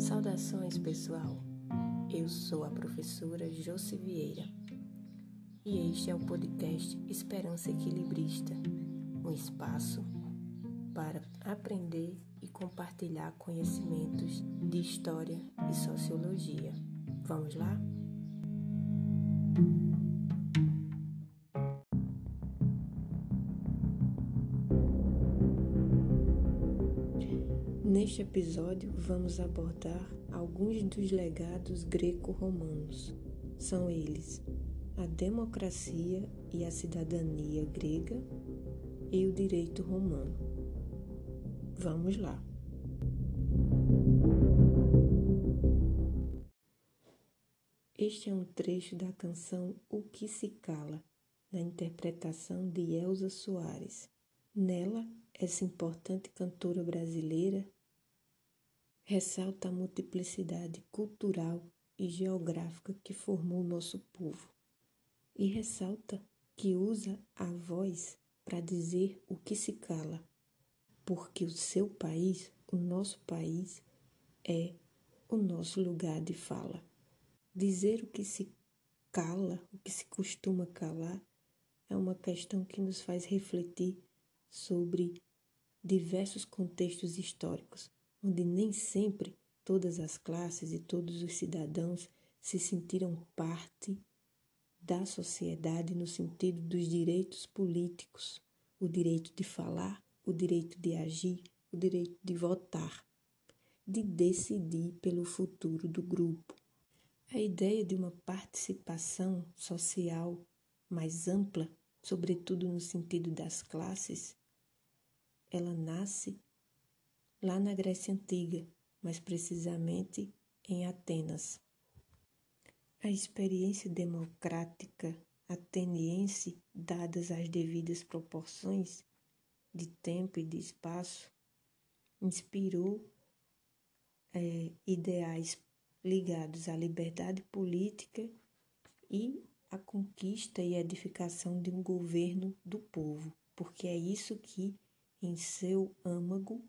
Saudações, pessoal. Eu sou a professora Josi Vieira e este é o podcast Esperança Equilibrista um espaço para aprender e compartilhar conhecimentos de história e sociologia. Vamos lá? Neste episódio, vamos abordar alguns dos legados greco-romanos. São eles a democracia e a cidadania grega e o direito romano. Vamos lá. Este é um trecho da canção O que se cala, na interpretação de Elza Soares. Nela, essa importante cantora brasileira ressalta a multiplicidade cultural e geográfica que formou nosso povo. E ressalta que usa a voz para dizer o que se cala, porque o seu país, o nosso país, é o nosso lugar de fala. Dizer o que se cala, o que se costuma calar, é uma questão que nos faz refletir sobre diversos contextos históricos onde nem sempre todas as classes e todos os cidadãos se sentiram parte da sociedade no sentido dos direitos políticos, o direito de falar, o direito de agir, o direito de votar, de decidir pelo futuro do grupo. A ideia de uma participação social mais ampla, sobretudo no sentido das classes, ela nasce lá na Grécia Antiga, mais precisamente em Atenas. A experiência democrática ateniense, dadas as devidas proporções de tempo e de espaço, inspirou é, ideais ligados à liberdade política e à conquista e edificação de um governo do povo, porque é isso que, em seu âmago,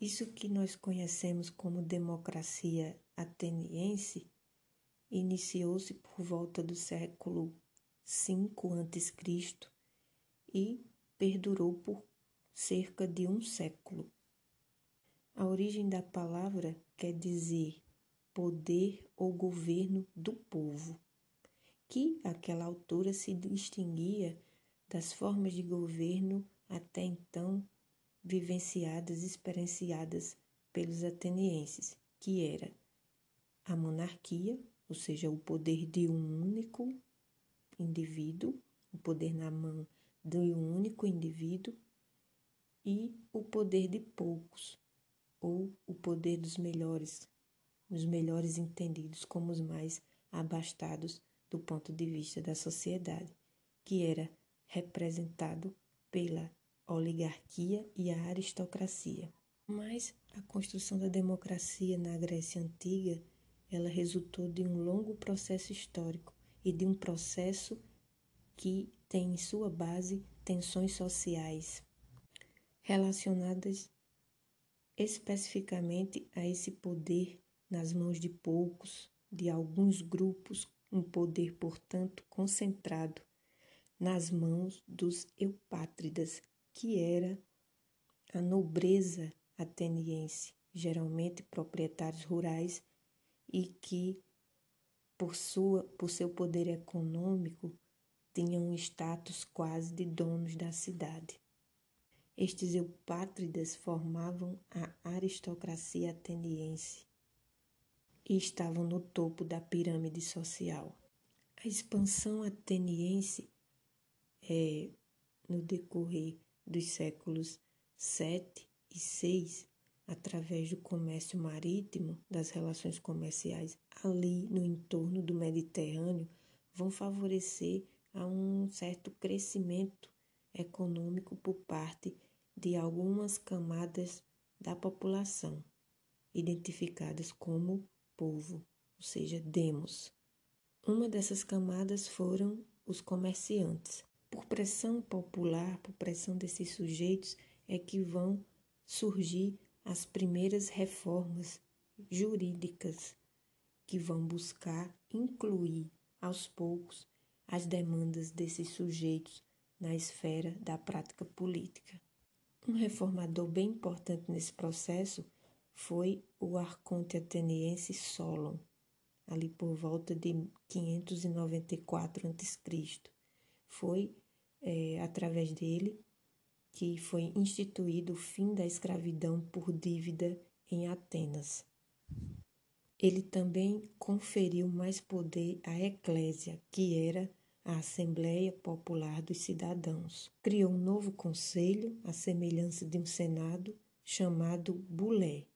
isso que nós conhecemos como democracia ateniense iniciou-se por volta do século V a.C. e perdurou por cerca de um século. A origem da palavra quer dizer poder ou governo do povo, que àquela altura se distinguia das formas de governo até então vivenciadas, experienciadas pelos atenienses, que era a monarquia, ou seja, o poder de um único indivíduo, o poder na mão de um único indivíduo, e o poder de poucos, ou o poder dos melhores, os melhores entendidos como os mais abastados do ponto de vista da sociedade, que era representado pela oligarquia e a aristocracia. Mas a construção da democracia na Grécia Antiga, ela resultou de um longo processo histórico e de um processo que tem em sua base tensões sociais relacionadas especificamente a esse poder nas mãos de poucos, de alguns grupos, um poder, portanto, concentrado nas mãos dos eupátridas, que era a nobreza ateniense, geralmente proprietários rurais e que por sua por seu poder econômico tinham um status quase de donos da cidade. Estes eupátridas formavam a aristocracia ateniense e estavam no topo da pirâmide social. A expansão ateniense é, no decorrer dos séculos 7 e 6, através do comércio marítimo, das relações comerciais ali no entorno do Mediterrâneo, vão favorecer a um certo crescimento econômico por parte de algumas camadas da população, identificadas como povo, ou seja, demos. Uma dessas camadas foram os comerciantes, por pressão popular, por pressão desses sujeitos, é que vão surgir as primeiras reformas jurídicas que vão buscar incluir aos poucos as demandas desses sujeitos na esfera da prática política. Um reformador bem importante nesse processo foi o arconte ateniense Solon, ali por volta de 594 a.C. Foi é, através dele que foi instituído o fim da escravidão por dívida em Atenas. Ele também conferiu mais poder à Eclésia, que era a Assembleia Popular dos Cidadãos. Criou um novo conselho, à semelhança de um Senado, chamado Bulé.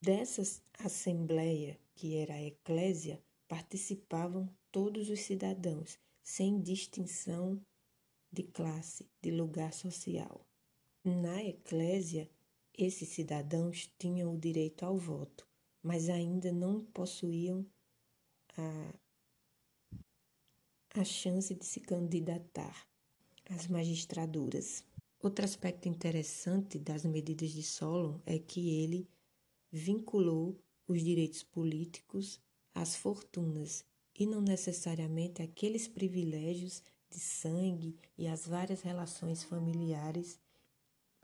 Dessa Assembleia, que era a Eclésia, participavam todos os cidadãos, sem distinção de classe, de lugar social. Na Eclésia, esses cidadãos tinham o direito ao voto mas ainda não possuíam a, a chance de se candidatar às magistraduras. Outro aspecto interessante das medidas de Solon é que ele vinculou os direitos políticos às fortunas e não necessariamente aqueles privilégios de sangue e as várias relações familiares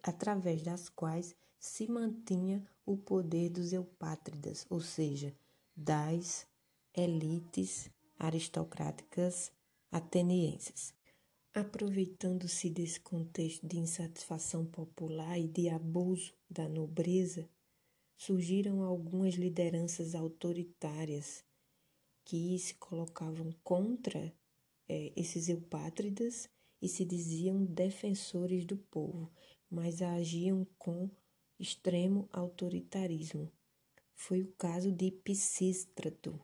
através das quais se mantinha o poder dos eupátridas, ou seja, das elites aristocráticas atenienses. Aproveitando-se desse contexto de insatisfação popular e de abuso da nobreza, surgiram algumas lideranças autoritárias que se colocavam contra é, esses eupátridas e se diziam defensores do povo, mas agiam com extremo autoritarismo. Foi o caso de Pisístrato,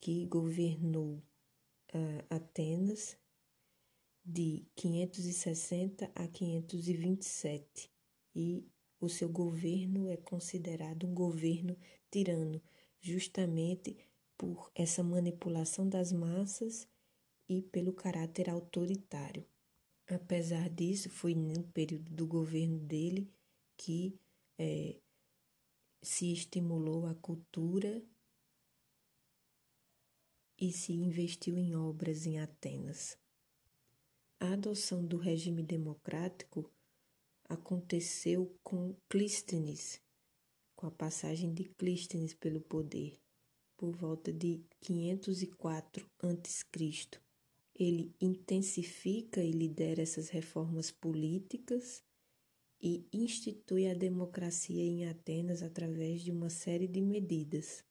que governou uh, Atenas de 560 a 527 e o seu governo é considerado um governo tirano, justamente por essa manipulação das massas e pelo caráter autoritário. Apesar disso, foi no período do governo dele que é, se estimulou a cultura e se investiu em obras em Atenas. A adoção do regime democrático aconteceu com Clístenes, com a passagem de Clístenes pelo poder, por volta de 504 a.C. Ele intensifica e lidera essas reformas políticas e institui a democracia em Atenas através de uma série de medidas.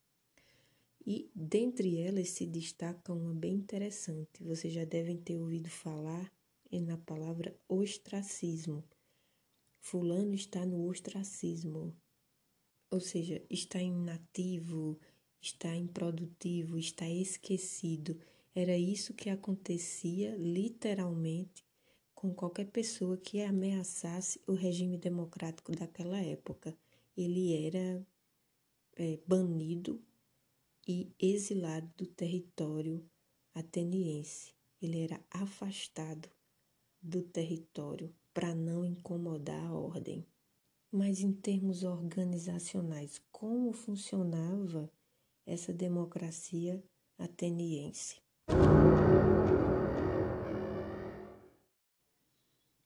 E dentre elas se destaca uma bem interessante. Vocês já devem ter ouvido falar na palavra ostracismo. Fulano está no ostracismo, ou seja, está inativo, está improdutivo, está esquecido. Era isso que acontecia literalmente com qualquer pessoa que ameaçasse o regime democrático daquela época. Ele era é, banido e exilado do território ateniense. Ele era afastado do território para não incomodar a ordem. Mas em termos organizacionais, como funcionava essa democracia ateniense?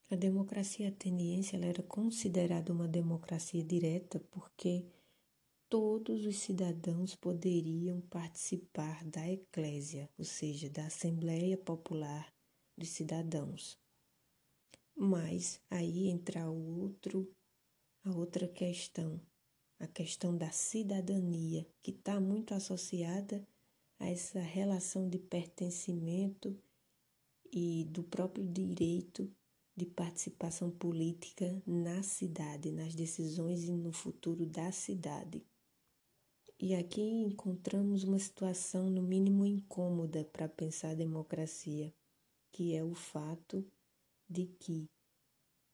A democracia ateniense era considerada uma democracia direta porque todos os cidadãos poderiam participar da eclésia, ou seja, da Assembleia Popular dos Cidadãos. Mas aí entra outro, a outra questão, a questão da cidadania, que está muito associada a essa relação de pertencimento e do próprio direito de participação política na cidade, nas decisões e no futuro da cidade. E aqui encontramos uma situação, no mínimo, incômoda para pensar a democracia, que é o fato de que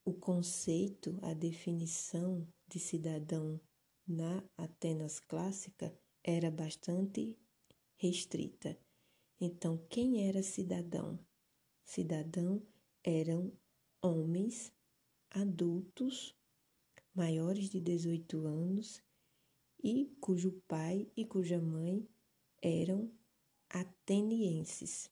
o conceito, a definição de cidadão na Atenas clássica era bastante restrita. Então, quem era cidadão? Cidadão eram homens adultos maiores de 18 anos e cujo pai e cuja mãe eram atenienses.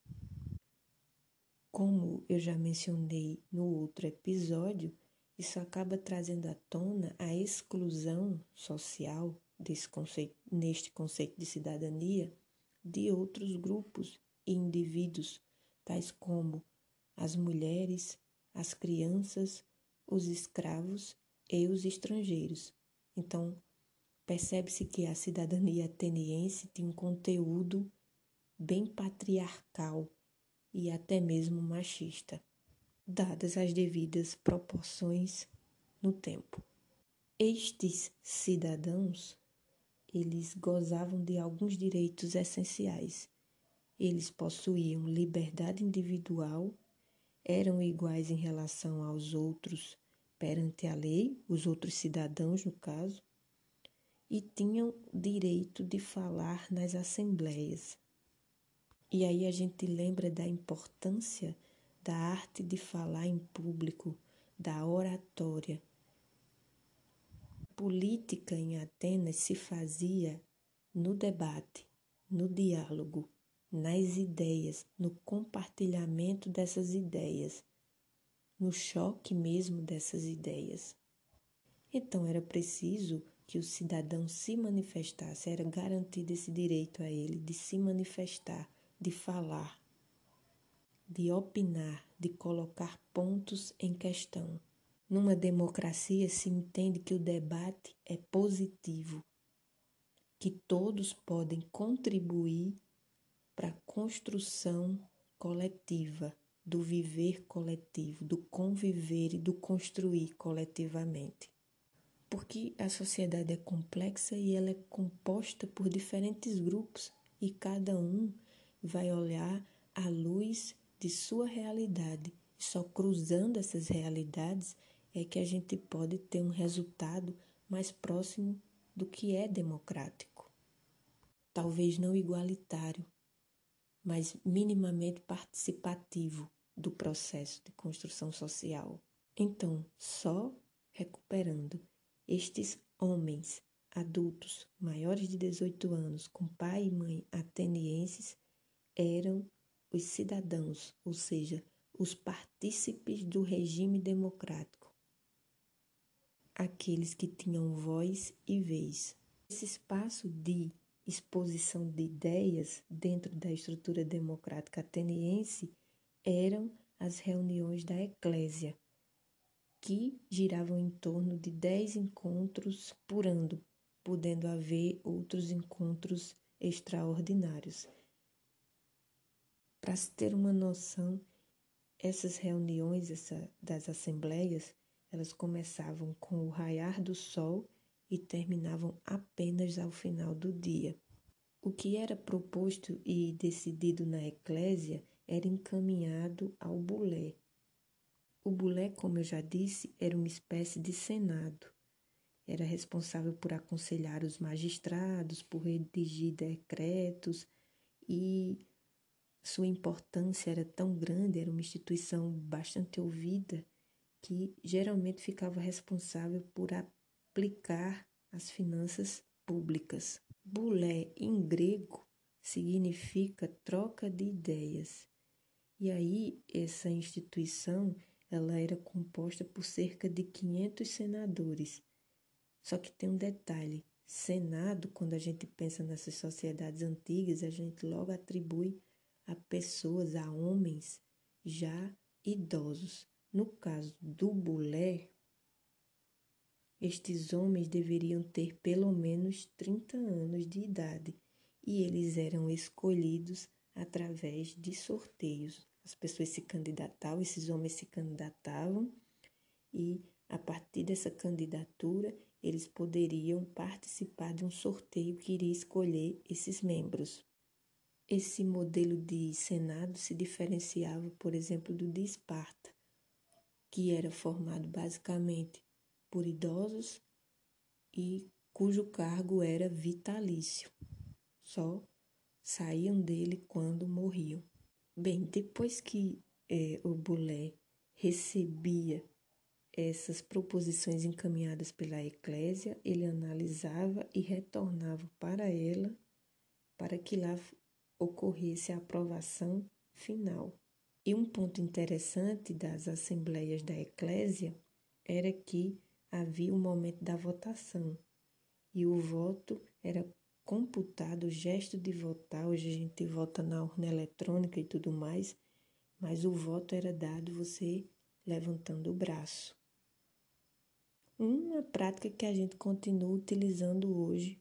Como eu já mencionei no outro episódio, isso acaba trazendo à tona a exclusão social conceito, neste conceito de cidadania de outros grupos e indivíduos, tais como as mulheres, as crianças, os escravos e os estrangeiros. Então, percebe-se que a cidadania ateniense tem um conteúdo bem patriarcal e até mesmo machista dadas as devidas proporções no tempo. Estes cidadãos, eles gozavam de alguns direitos essenciais. Eles possuíam liberdade individual, eram iguais em relação aos outros perante a lei, os outros cidadãos, no caso, e tinham direito de falar nas assembleias. E aí a gente lembra da importância da arte de falar em público, da oratória. A política em Atenas se fazia no debate, no diálogo, nas ideias, no compartilhamento dessas ideias, no choque mesmo dessas ideias. Então era preciso que o cidadão se manifestasse, era garantido esse direito a ele de se manifestar, de falar, de opinar, de colocar pontos em questão. Numa democracia se entende que o debate é positivo, que todos podem contribuir para a construção coletiva, do viver coletivo, do conviver e do construir coletivamente. Porque a sociedade é complexa e ela é composta por diferentes grupos e cada um vai olhar à luz de sua realidade. Só cruzando essas realidades é que a gente pode ter um resultado mais próximo do que é democrático. Talvez não igualitário, mas minimamente participativo do processo de construção social. Então, só recuperando estes homens adultos maiores de 18 anos com pai e mãe atenienses eram os cidadãos, ou seja, os partícipes do regime democrático, aqueles que tinham voz e vez. Esse espaço de exposição de ideias dentro da estrutura democrática ateniense eram as reuniões da Eclésia, que giravam em torno de dez encontros por ano, podendo haver outros encontros extraordinários. Para se ter uma noção, essas reuniões essa, das assembleias, elas começavam com o raiar do sol e terminavam apenas ao final do dia. O que era proposto e decidido na eclésia era encaminhado ao bulé. O bulé, como eu já disse, era uma espécie de senado. Era responsável por aconselhar os magistrados, por redigir decretos e sua importância era tão grande, era uma instituição bastante ouvida, que geralmente ficava responsável por aplicar as finanças públicas. Bulé, em grego, significa troca de ideias. E aí, essa instituição ela era composta por cerca de 500 senadores. Só que tem um detalhe: Senado, quando a gente pensa nessas sociedades antigas, a gente logo atribui a pessoas, a homens já idosos. No caso do bulé, estes homens deveriam ter pelo menos 30 anos de idade e eles eram escolhidos através de sorteios. As pessoas se candidatavam, esses homens se candidatavam e a partir dessa candidatura eles poderiam participar de um sorteio que iria escolher esses membros. Esse modelo de Senado se diferenciava, por exemplo, do de Esparta, que era formado basicamente por idosos e cujo cargo era vitalício. Só saíam dele quando morriam. Bem, depois que é, o Bulé recebia essas proposições encaminhadas pela Eclésia, ele analisava e retornava para ela para que lá ocorresse a aprovação final. E um ponto interessante das assembleias da Eclésia era que havia o um momento da votação e o voto era computado, o gesto de votar. Hoje a gente vota na urna eletrônica e tudo mais, mas o voto era dado você levantando o braço. Uma prática que a gente continua utilizando hoje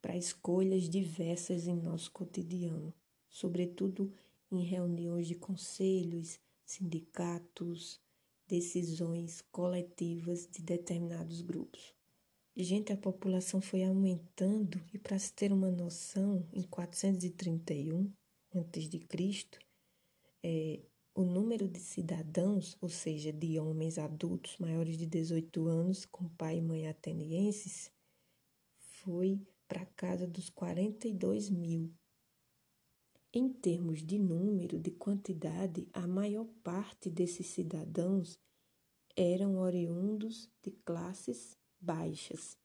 para escolhas diversas em nosso cotidiano, sobretudo em reuniões de conselhos, sindicatos, decisões coletivas de determinados grupos. Gente, a população foi aumentando e para se ter uma noção, em 431 a.C., é, o número de cidadãos, ou seja, de homens adultos maiores de 18 anos com pai e mãe atenienses, foi para casa dos 42 mil. Em termos de número, de quantidade, a maior parte desses cidadãos eram oriundos de classes baixas.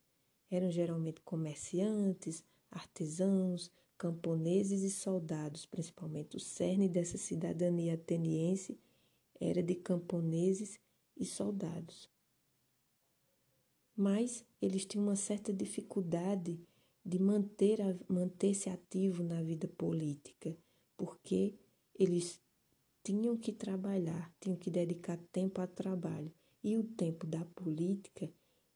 Eram geralmente comerciantes, artesãos, camponeses e soldados, principalmente o cerne dessa cidadania ateniense era de camponeses e soldados. Mas eles tinham uma certa dificuldade de manter manter-se ativo na vida política, porque eles tinham que trabalhar, tinham que dedicar tempo ao trabalho, e o tempo da política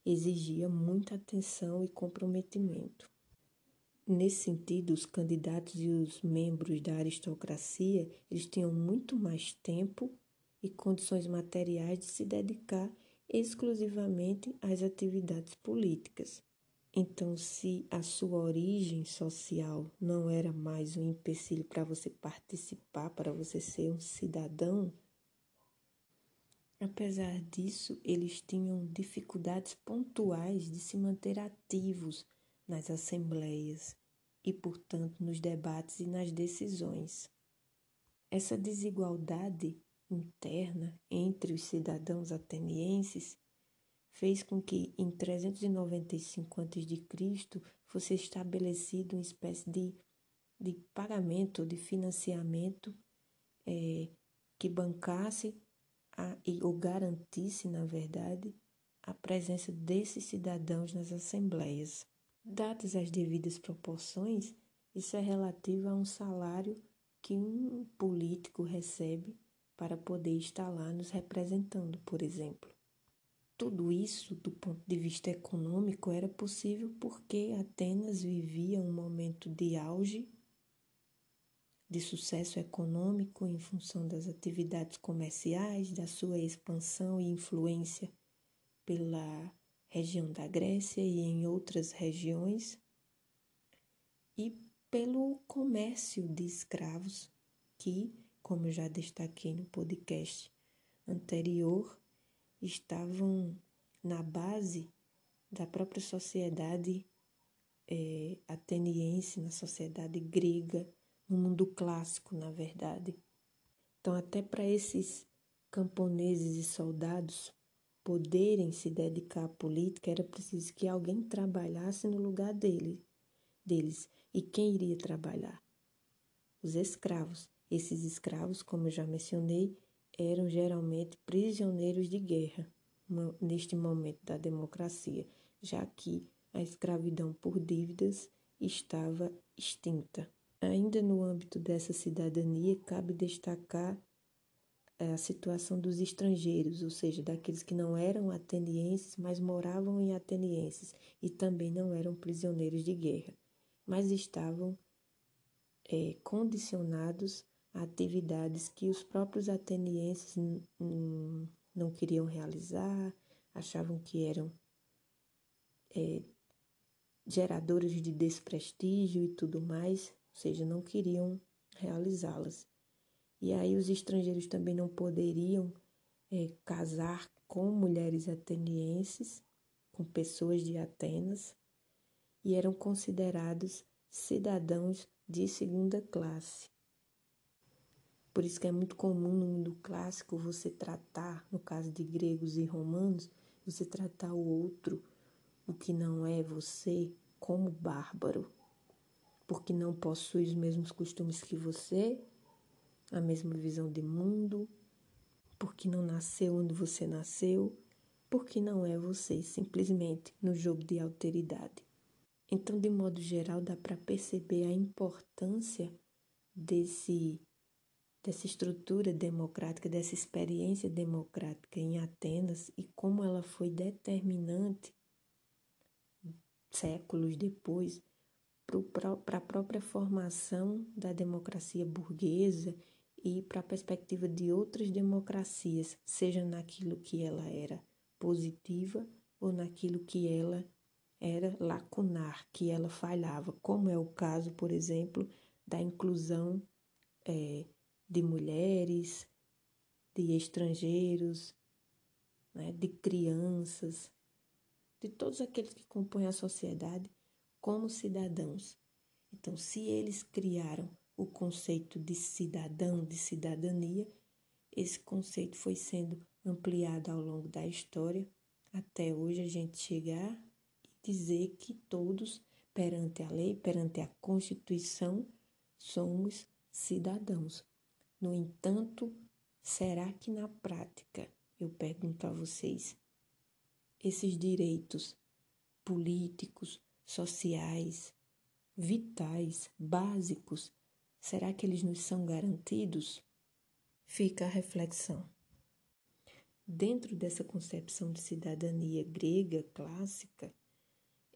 exigia muita atenção e comprometimento. Nesse sentido, os candidatos e os membros da aristocracia, eles tinham muito mais tempo e condições materiais de se dedicar exclusivamente às atividades políticas. Então, se a sua origem social não era mais um empecilho para você participar, para você ser um cidadão, Apesar disso, eles tinham dificuldades pontuais de se manter ativos nas assembleias e, portanto, nos debates e nas decisões. Essa desigualdade interna entre os cidadãos atenienses fez com que em 395 a.C. fosse estabelecido uma espécie de, de pagamento, de financiamento é, que bancasse a, ou garantisse, na verdade, a presença desses cidadãos nas assembleias. Dadas as devidas proporções, isso é relativo a um salário que um político recebe para poder estar lá nos representando, por exemplo. Tudo isso, do ponto de vista econômico, era possível porque Atenas vivia um momento de auge de sucesso econômico em função das atividades comerciais, da sua expansão e influência pela região da Grécia e em outras regiões, e pelo comércio de escravos, que, como eu já destaquei no podcast anterior, estavam na base da própria sociedade é, ateniense, na sociedade grega no mundo clássico, na verdade. Então, até para esses camponeses e soldados poderem se dedicar à política, era preciso que alguém trabalhasse no lugar dele, deles. E quem iria trabalhar? Os escravos. Esses escravos, como eu já mencionei, eram geralmente prisioneiros de guerra neste momento da democracia, já que a escravidão por dívidas estava extinta. Ainda no âmbito dessa cidadania, cabe destacar eh, a situação dos estrangeiros, ou seja, daqueles que não eram atenienses, mas moravam em atenienses e também não eram prisioneiros de guerra, mas estavam é, condicionados atividades que os próprios atenienses não queriam realizar, achavam que eram é, geradores de desprestígio e tudo mais, seja, não queriam realizá-las. E aí os estrangeiros também não poderiam é, casar com mulheres atenienses, com pessoas de Atenas, e eram considerados cidadãos de segunda classe. Por isso que é muito comum no mundo clássico você tratar, no caso de gregos e romanos, você tratar o outro, o que não é você, como bárbaro, porque não possui os mesmos costumes que você, a mesma visão de mundo, porque não nasceu onde você nasceu, porque não é você, simplesmente no jogo de alteridade. Então, de modo geral, dá para perceber a importância desse dessa estrutura democrática, dessa experiência democrática em Atenas e como ela foi determinante séculos depois para a própria formação da democracia burguesa e para a perspectiva de outras democracias, seja naquilo que ela era positiva ou naquilo que ela era lacunar, que ela falhava, como é o caso, por exemplo, da inclusão é, de mulheres, de estrangeiros, né, de crianças, de todos aqueles que compõem a sociedade como cidadãos. Então, se eles criaram o conceito de cidadão, de cidadania, esse conceito foi sendo ampliado ao longo da história, até hoje a gente chegar e dizer que todos, perante a lei, perante a Constituição, somos cidadãos. No entanto, será que na prática, eu pergunto a vocês, esses direitos políticos, sociais, vitais, básicos, será que eles nos são garantidos? Fica a reflexão. Dentro dessa concepção de cidadania grega clássica,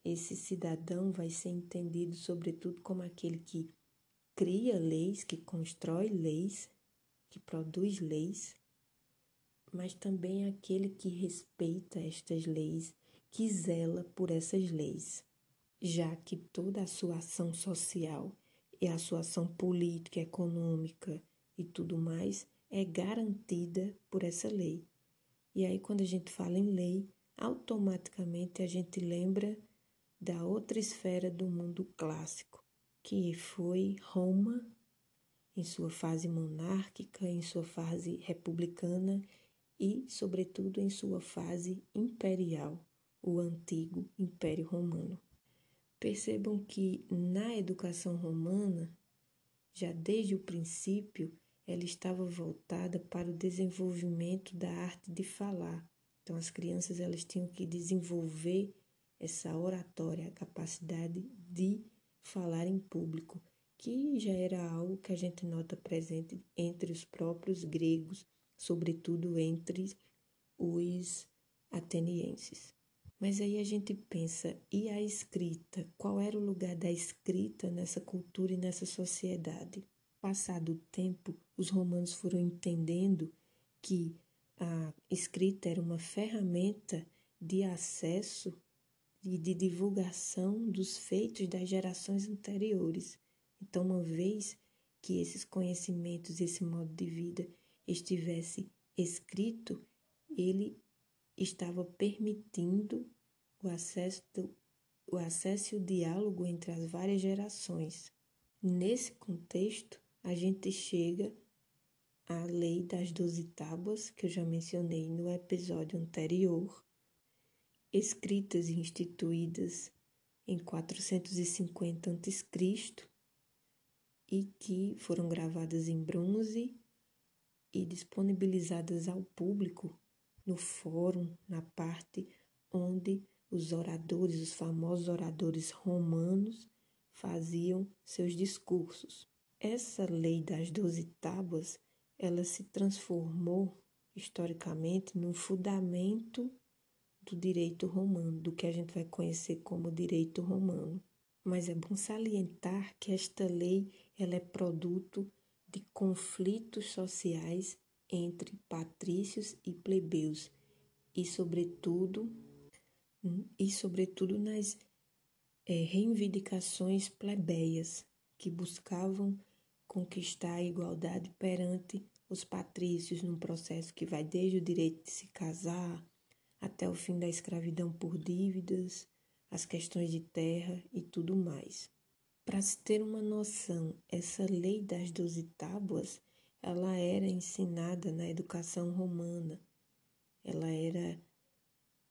esse cidadão vai ser entendido, sobretudo, como aquele que cria leis, que constrói leis, que produz leis, mas também aquele que respeita estas leis, que zela por essas leis, já que toda a sua ação social e a sua ação política, econômica e tudo mais é garantida por essa lei. E aí, quando a gente fala em lei, automaticamente a gente lembra da outra esfera do mundo clássico, que foi Roma em sua fase monárquica, em sua fase republicana e, sobretudo, em sua fase imperial, o antigo Império Romano. Percebam que na educação romana, já desde o princípio, ela estava voltada para o desenvolvimento da arte de falar. Então, as crianças elas tinham que desenvolver essa oratória, a capacidade de falar em público, que já era algo que a gente nota presente entre os próprios gregos, sobretudo entre os atenienses. Mas aí a gente pensa, e a escrita? Qual era o lugar da escrita nessa cultura e nessa sociedade? Passado o tempo, os romanos foram entendendo que a escrita era uma ferramenta de acesso e de divulgação dos feitos das gerações anteriores. Então, uma vez que esses conhecimentos, esse modo de vida estivesse escrito, ele estava permitindo o acesso, do, o acesso e o diálogo entre as várias gerações. Nesse contexto, a gente chega à lei das doze tábuas, que eu já mencionei no episódio anterior, escritas e instituídas em 450 a.C., e que foram gravadas em bronze e disponibilizadas ao público no fórum, na parte onde os oradores, os famosos oradores romanos, faziam seus discursos. Essa lei das doze tábuas, ela se transformou historicamente no fundamento do direito romano, do que a gente vai conhecer como direito romano. Mas é bom salientar que esta lei ela é produto de conflitos sociais entre patrícios e plebeus e sobretudo e sobretudo nas é, reivindicações plebeias que buscavam conquistar a igualdade perante os patrícios num processo que vai desde o direito de se casar até o fim da escravidão por dívidas, as questões de terra e tudo mais. Para se ter uma noção, essa lei das doze tábuas, ela era ensinada na educação romana. Ela era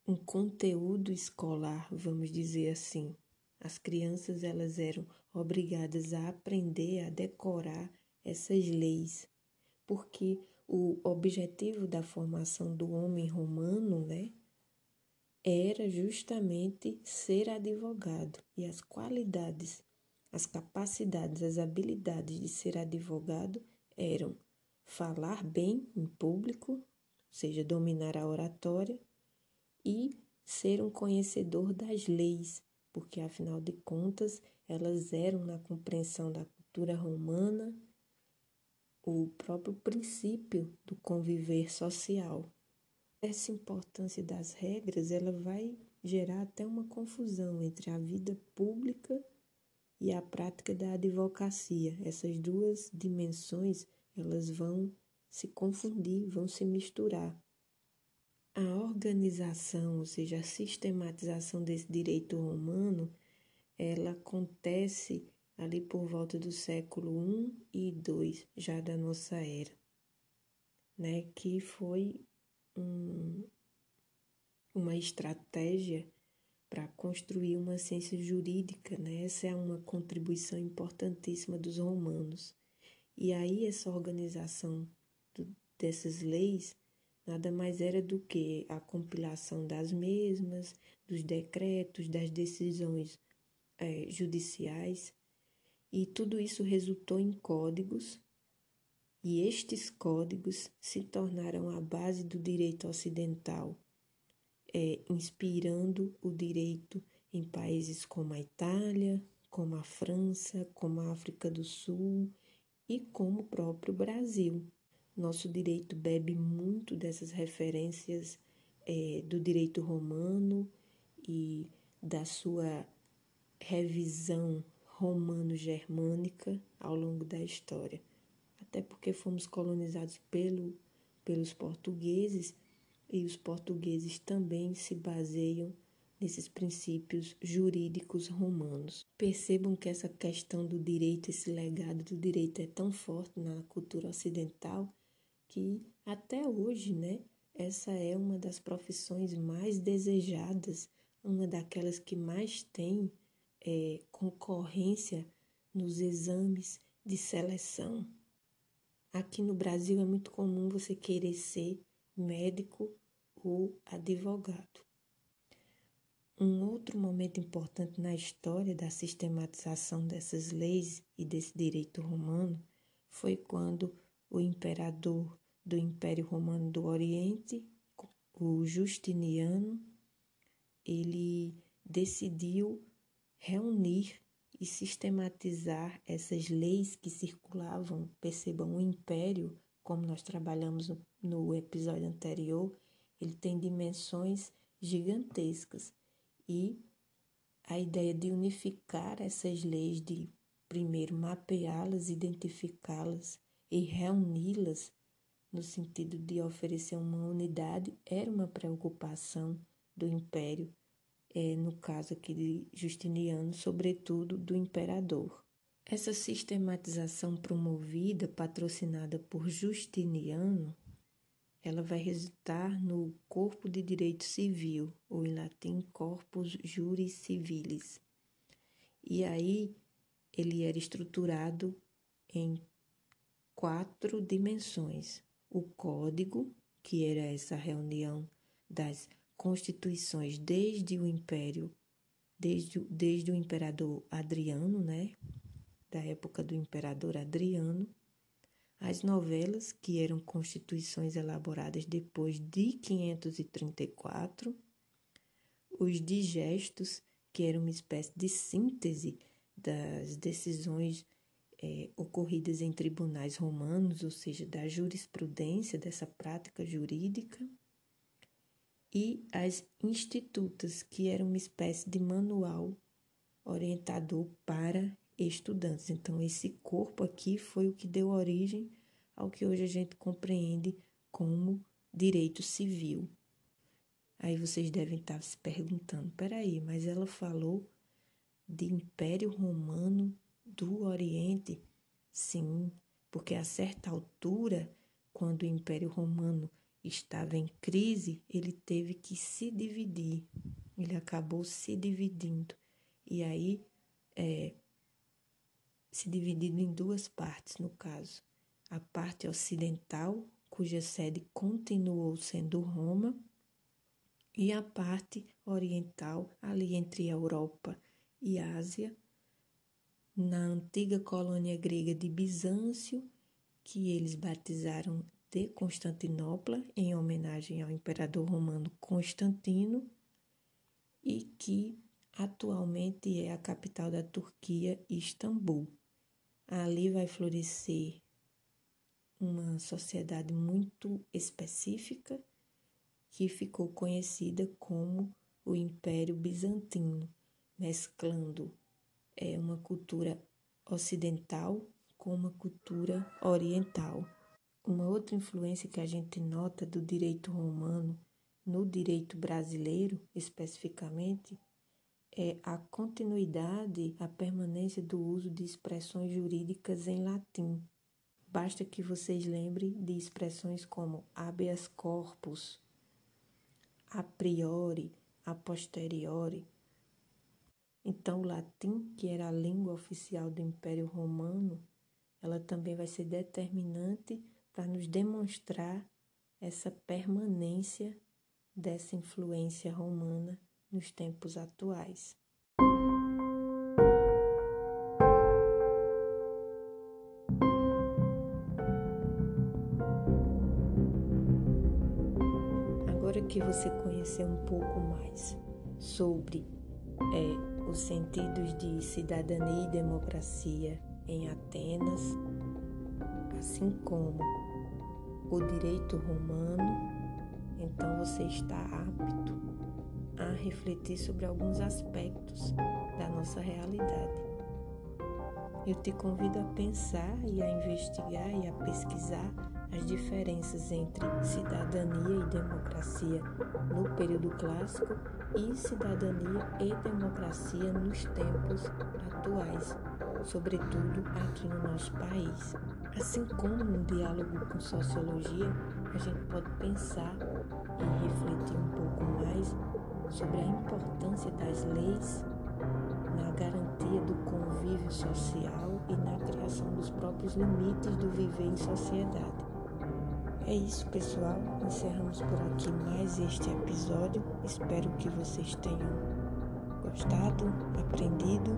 um conteúdo escolar, vamos dizer assim. As crianças elas eram obrigadas a aprender a decorar essas leis, porque o objetivo da formação do homem romano, né, era justamente ser advogado e as qualidades, as capacidades, as habilidades de ser advogado eram falar bem em público, ou seja, dominar a oratória e ser um conhecedor das leis, porque afinal de contas elas eram na compreensão da cultura romana o próprio princípio do conviver social. Essa importância das regras, ela vai gerar até uma confusão entre a vida pública e a prática da advocacia. Essas duas dimensões, elas vão se confundir, vão se misturar. A organização, ou seja, a sistematização desse direito romano, ela acontece ali por volta do século I e II já da nossa era, né, que foi um, uma estratégia para construir uma ciência jurídica, né? Essa é uma contribuição importantíssima dos romanos. E aí essa organização do, dessas leis nada mais era do que a compilação das mesmas, dos decretos, das decisões é, judiciais e tudo isso resultou em códigos, e estes códigos se tornaram a base do direito ocidental, é, inspirando o direito em países como a Itália, como a França, como a África do Sul e como o próprio Brasil. Nosso direito bebe muito dessas referências é, do direito romano e da sua revisão romano-germânica ao longo da história. Até porque fomos colonizados pelo, pelos portugueses e os portugueses também se baseiam nesses princípios jurídicos romanos. Percebam que essa questão do direito, esse legado do direito é tão forte na cultura ocidental que até hoje, né, essa é uma das profissões mais desejadas, uma daquelas que mais tem é, concorrência nos exames de seleção. Aqui no Brasil é muito comum você querer ser médico ou advogado. Um outro momento importante na história da sistematização dessas leis e desse direito romano foi quando o imperador do Império Romano do Oriente, o Justiniano, ele decidiu reunir e sistematizar essas leis que circulavam, percebam, o império, como nós trabalhamos no, no episódio anterior, ele tem dimensões gigantescas. E a ideia de unificar essas leis, de primeiro mapeá-las, identificá-las e reuni-las no sentido de oferecer uma unidade, era uma preocupação do império é, no caso aqui de Justiniano, sobretudo do imperador. Essa sistematização promovida, patrocinada por Justiniano, ela vai resultar no corpo de direito civil, ou em latim corpus juris civilis. E aí ele era estruturado em quatro dimensões: o código, que era essa reunião das constituições desde o Império, desde, desde o imperador Adriano, né? Da época do imperador Adriano, as novelas, que eram constituições elaboradas depois de 534, os digestos, que eram uma espécie de síntese das decisões é, ocorridas em tribunais romanos, ou seja, da jurisprudência, dessa prática jurídica, e as institutas, que eram uma espécie de manual orientador para estudantes. Então, esse corpo aqui foi o que deu origem ao que hoje a gente compreende como direito civil. Aí vocês devem estar se perguntando: peraí, mas ela falou de Império Romano do Oriente? Sim, porque a certa altura, quando o Império Romano estava em crise, ele teve que se dividir. Ele acabou se dividindo. E aí, é, se dividindo em duas partes, no caso. A parte ocidental, cuja sede continuou sendo Roma, e a parte oriental, ali entre Europa e Ásia, na antiga colônia grega de Bizâncio, que eles batizaram de Constantinopla, em homenagem ao imperador romano Constantino, e que atualmente é a capital da Turquia, Istambul. Ali vai florescer uma sociedade muito específica que ficou conhecida como o Império Bizantino, mesclando é, uma cultura ocidental com uma cultura oriental. Uma outra influência que a gente nota do direito romano no direito brasileiro, especificamente, é a continuidade, a permanência do uso de expressões jurídicas em latim. Basta que vocês lembrem de expressões como habeas corpus, a priori, a posteriori. Então, o latim, que era a língua oficial do Império Romano, ela também vai ser determinante para nos demonstrar essa permanência dessa influência romana nos tempos atuais. Agora que você conheceu um pouco mais sobre é, os sentidos de cidadania e democracia em Atenas, assim como o direito romano, então você está apto a refletir sobre alguns aspectos da nossa realidade. Eu te convido a pensar e a investigar e a pesquisar as diferenças entre cidadania e democracia no período clássico e cidadania e democracia nos tempos atuais, sobretudo aqui no nosso país. Assim como no diálogo com sociologia, a gente pode pensar e refletir um pouco mais sobre a importância das leis na garantia do convívio social e na criação dos próprios limites do viver em sociedade. É isso, pessoal. Encerramos por aqui mais este episódio. Espero que vocês tenham gostado, aprendido.